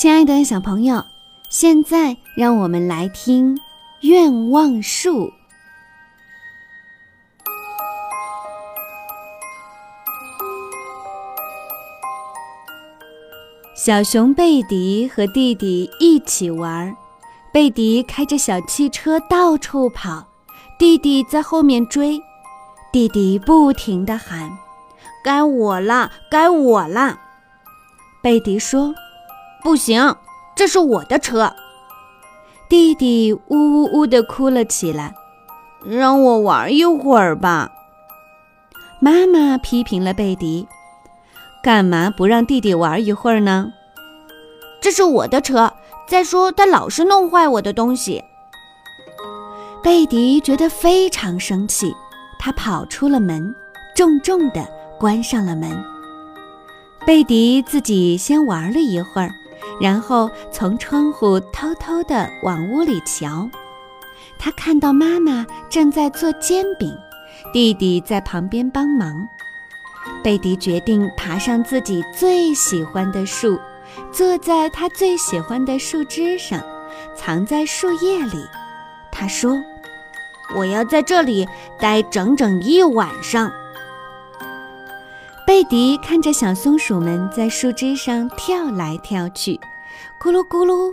亲爱的小朋友，现在让我们来听《愿望树》。小熊贝迪和弟弟一起玩，贝迪开着小汽车到处跑，弟弟在后面追。弟弟不停地喊：“该我了，该我了！”贝迪说：“不行，这是我的车。”弟弟呜呜呜地哭了起来：“让我玩一会儿吧。”妈妈批评了贝迪：“干嘛不让弟弟玩一会儿呢？”这是我的车。再说，他老是弄坏我的东西。贝迪觉得非常生气。他跑出了门，重重地关上了门。贝迪自己先玩了一会儿，然后从窗户偷偷地往屋里瞧。他看到妈妈正在做煎饼，弟弟在旁边帮忙。贝迪决定爬上自己最喜欢的树，坐在他最喜欢的树枝上，藏在树叶里。他说。我要在这里待整整一晚上。贝迪看着小松鼠们在树枝上跳来跳去，咕噜咕噜，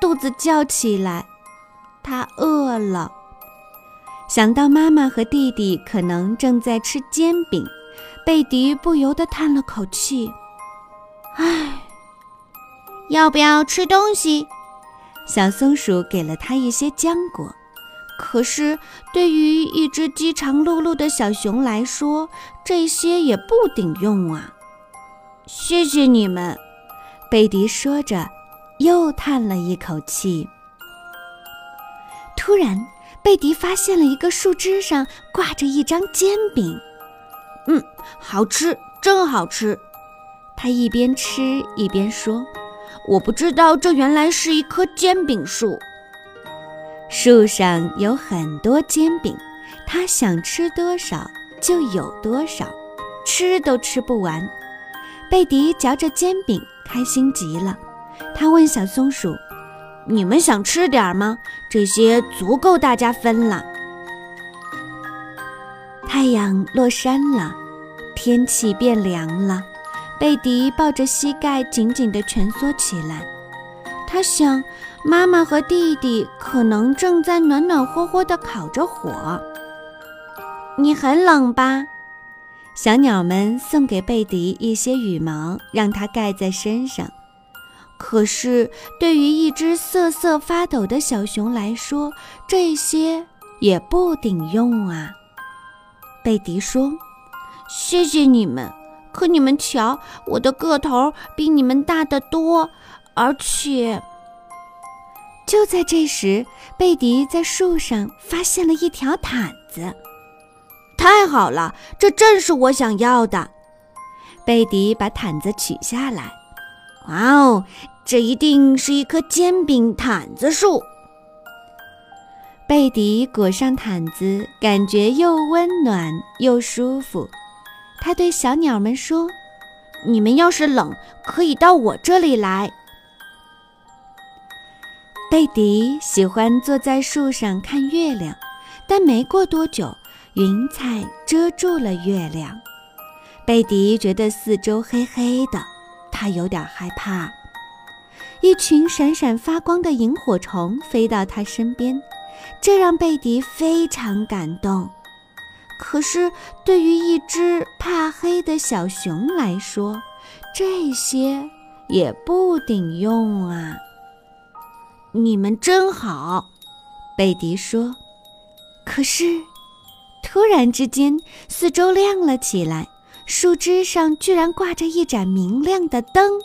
肚子叫起来。他饿了。想到妈妈和弟弟可能正在吃煎饼，贝迪不由得叹了口气：“唉，要不要吃东西？”小松鼠给了他一些浆果。可是，对于一只饥肠辘辘的小熊来说，这些也不顶用啊！谢谢你们，贝迪说着，又叹了一口气。突然，贝迪发现了一个树枝上挂着一张煎饼，嗯，好吃，真好吃！他一边吃一边说：“我不知道这原来是一棵煎饼树。”树上有很多煎饼，他想吃多少就有多少，吃都吃不完。贝迪嚼着煎饼，开心极了。他问小松鼠：“你们想吃点吗？这些足够大家分了。”太阳落山了，天气变凉了。贝迪抱着膝盖，紧紧地蜷缩起来。他想。妈妈和弟弟可能正在暖暖和和地烤着火。你很冷吧？小鸟们送给贝迪一些羽毛，让它盖在身上。可是，对于一只瑟瑟发抖的小熊来说，这些也不顶用啊。贝迪说：“谢谢你们，可你们瞧，我的个头比你们大得多，而且……”就在这时，贝迪在树上发现了一条毯子。太好了，这正是我想要的。贝迪把毯子取下来。哇哦，这一定是一棵煎饼毯子树。贝迪裹上毯子，感觉又温暖又舒服。他对小鸟们说：“你们要是冷，可以到我这里来。”贝迪喜欢坐在树上看月亮，但没过多久，云彩遮住了月亮。贝迪觉得四周黑黑的，他有点害怕。一群闪闪发光的萤火虫飞到他身边，这让贝迪非常感动。可是，对于一只怕黑的小熊来说，这些也不顶用啊。你们真好，贝迪说。可是，突然之间，四周亮了起来，树枝上居然挂着一盏明亮的灯。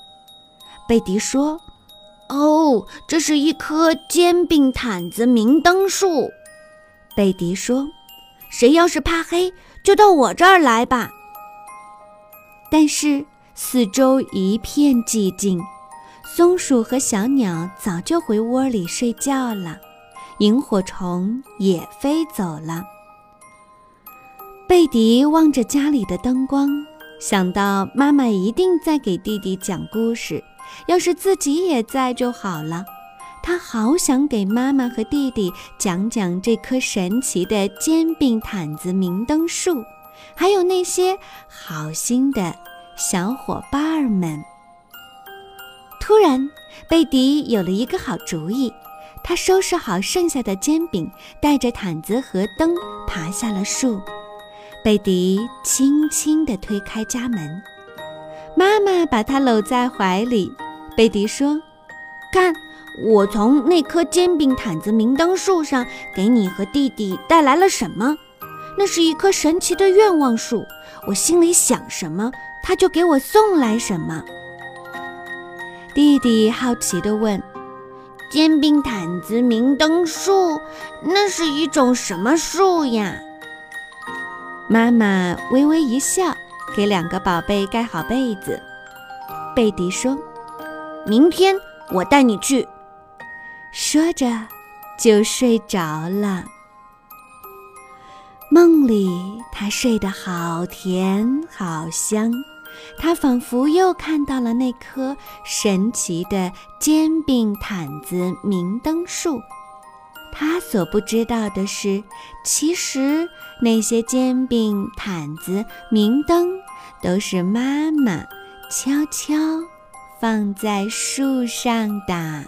贝迪说：“哦，这是一棵煎饼毯子明灯树。”贝迪说：“谁要是怕黑，就到我这儿来吧。”但是，四周一片寂静。松鼠和小鸟早就回窝里睡觉了，萤火虫也飞走了。贝迪望着家里的灯光，想到妈妈一定在给弟弟讲故事，要是自己也在就好了。他好想给妈妈和弟弟讲讲这棵神奇的煎饼毯子明灯树，还有那些好心的小伙伴们。突然，贝迪有了一个好主意，他收拾好剩下的煎饼，带着毯子和灯爬下了树。贝迪轻轻地推开家门，妈妈把他搂在怀里。贝迪说：“看。”我从那棵煎饼毯子明灯树上给你和弟弟带来了什么？那是一棵神奇的愿望树。我心里想什么，他就给我送来什么。弟弟好奇地问：“煎饼毯子明灯树，那是一种什么树呀？”妈妈微微一笑，给两个宝贝盖好被子。贝迪说：“明天我带你去。”说着，就睡着了。梦里，他睡得好甜好香，他仿佛又看到了那棵神奇的煎饼毯子明灯树。他所不知道的是，其实那些煎饼毯子明灯都是妈妈悄悄放在树上的。